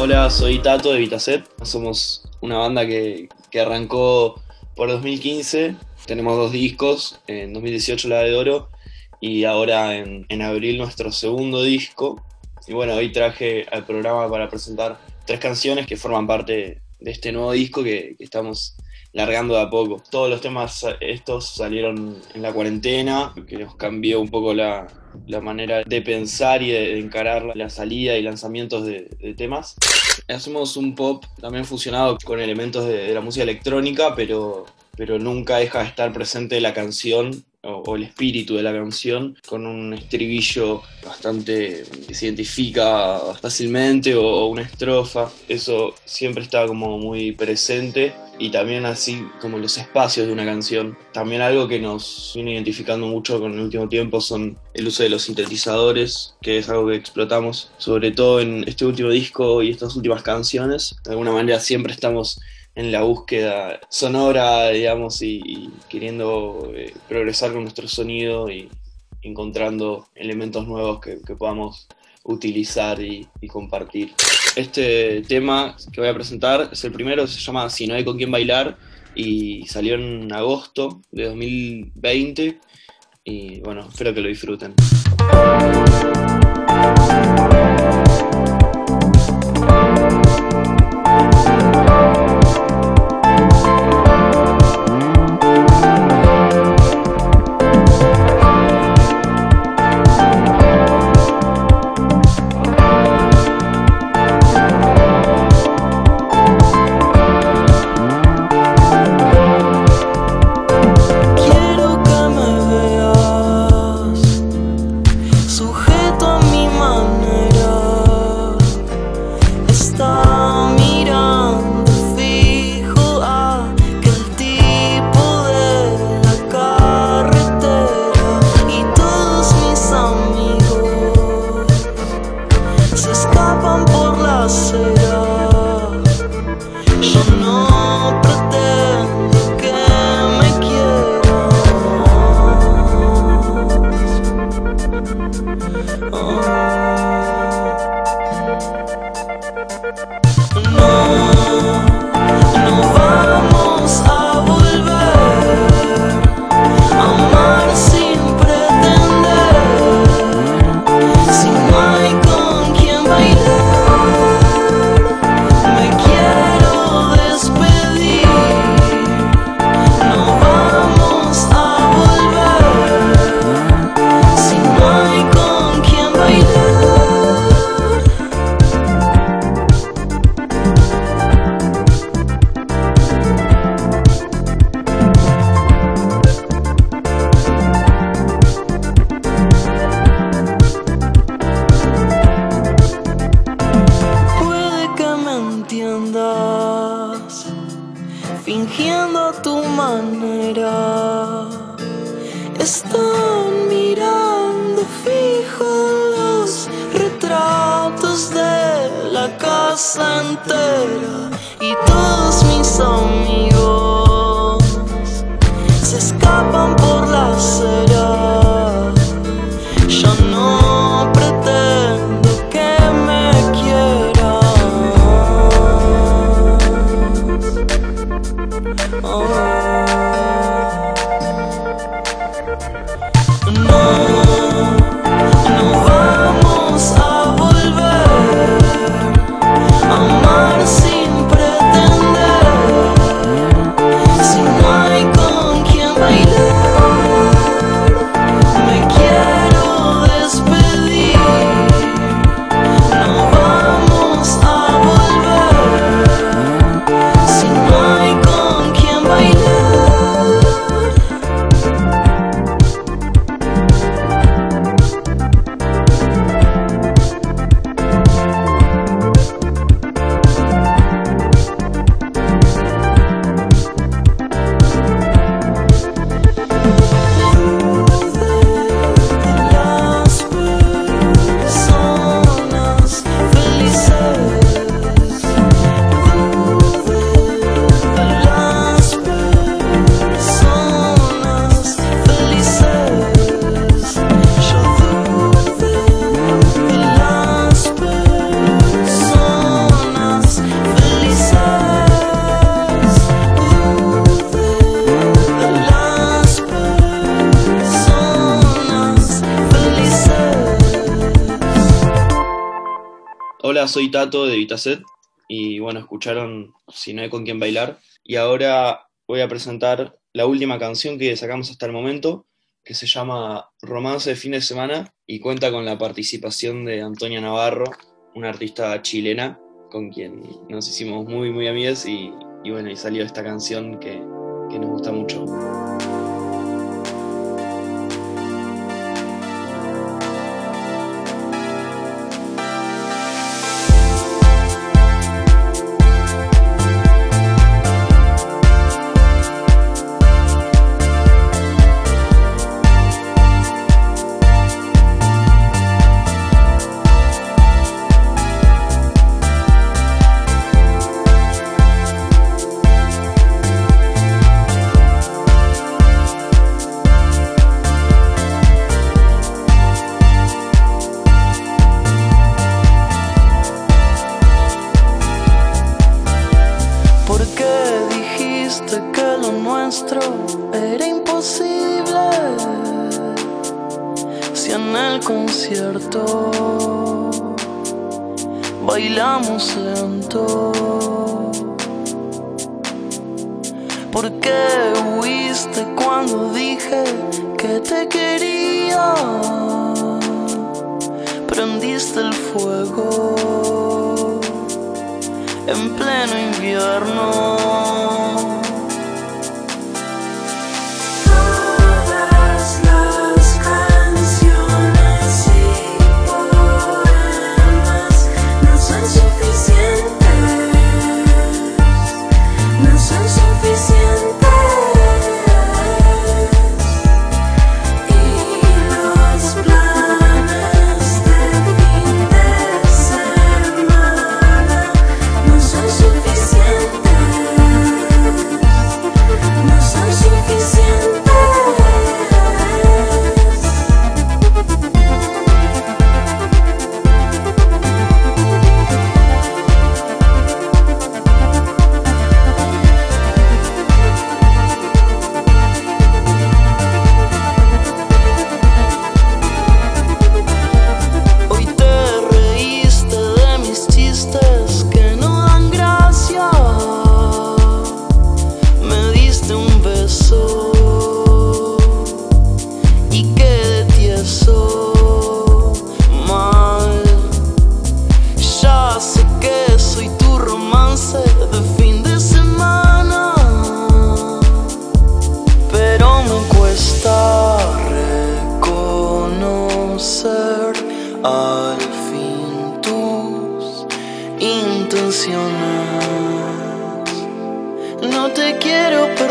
Hola, soy Tato de Vitaset. Somos una banda que, que arrancó por 2015. Tenemos dos discos, en 2018 La de Oro y ahora en, en abril nuestro segundo disco. Y bueno, hoy traje al programa para presentar tres canciones que forman parte de este nuevo disco que, que estamos largando de a poco. Todos los temas estos salieron en la cuarentena, que nos cambió un poco la, la manera de pensar y de, de encarar la salida y lanzamientos de, de, temas. Hacemos un pop también fusionado con elementos de, de la música electrónica, pero, pero nunca deja de estar presente la canción o, o, el espíritu de la canción con un estribillo bastante que se identifica fácilmente o, o una estrofa. Eso siempre está como muy presente y también así como los espacios de una canción. También algo que nos viene identificando mucho con el último tiempo son el uso de los sintetizadores, que es algo que explotamos, sobre todo en este último disco y estas últimas canciones. De alguna manera siempre estamos en la búsqueda sonora, digamos, y, queriendo eh, progresar con nuestro sonido y encontrando elementos nuevos que podamos utilizar y, y, compartir. Este tema que voy a presentar es el primero, se llama Si no hay con quién bailar y salió en agosto de 2020 y bueno, espero que lo disfruten. Y todos mis amigos se escapan por la acera. Ya no pretendo que me quieras. No Soy Tato de Vitaset y bueno, escucharon Si no hay con quién bailar. Y ahora voy a presentar la última canción que sacamos hasta el momento, que se llama Romance de fin de semana y cuenta con la participación de Antonia Navarro, una artista chilena con quien nos hicimos muy, muy amigas y, y bueno, y salió esta canción que, que nos gusta mucho. Concierto bailamos lento. ¿Por qué huiste cuando dije que te quería? Prendiste el fuego en pleno invierno. Reconocer al fin tus intenciones. No te quiero perder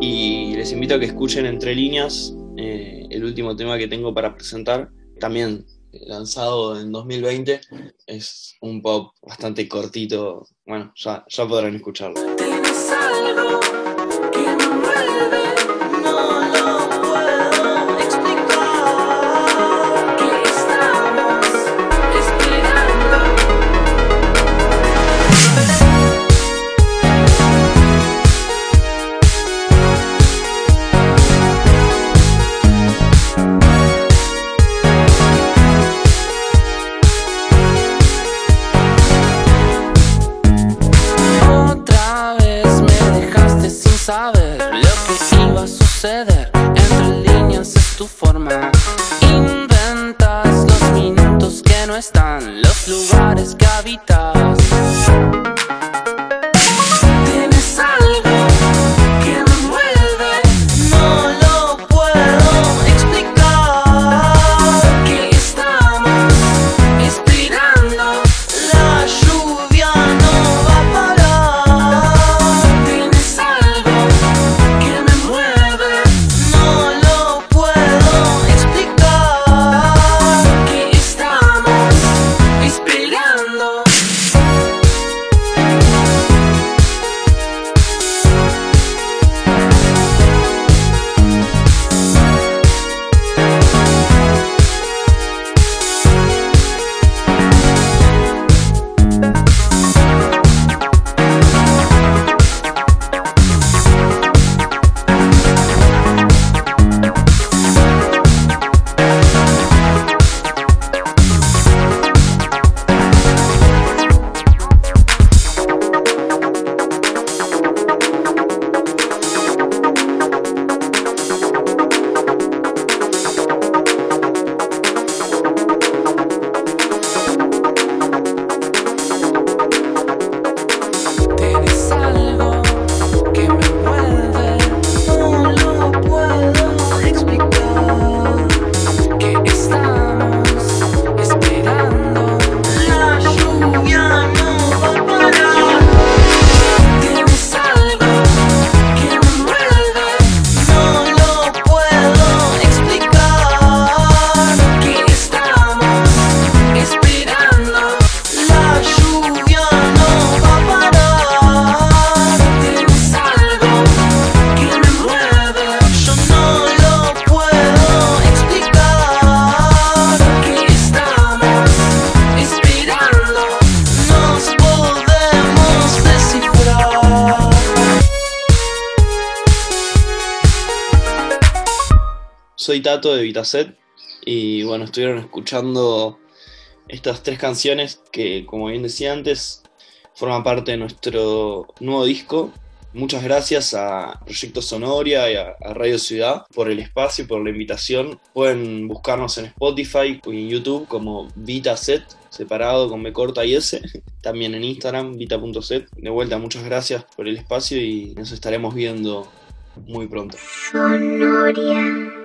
y les invito a que escuchen Entre Líneas, eh, el último tema que tengo para presentar, también lanzado en 2020. Es un pop bastante cortito, bueno, ya podrán escucharlo. No están, los lugares que habitas. Soy Tato de Vitaset y bueno, estuvieron escuchando estas tres canciones que, como bien decía antes, forman parte de nuestro nuevo disco. Muchas gracias a Proyecto Sonoria y a, a Radio Ciudad por el espacio y por la invitación. Pueden buscarnos en Spotify y en YouTube como Vitaset, separado con B corta y S. También en Instagram, vita.set. De vuelta, muchas gracias por el espacio y nos estaremos viendo muy pronto. Sonoria.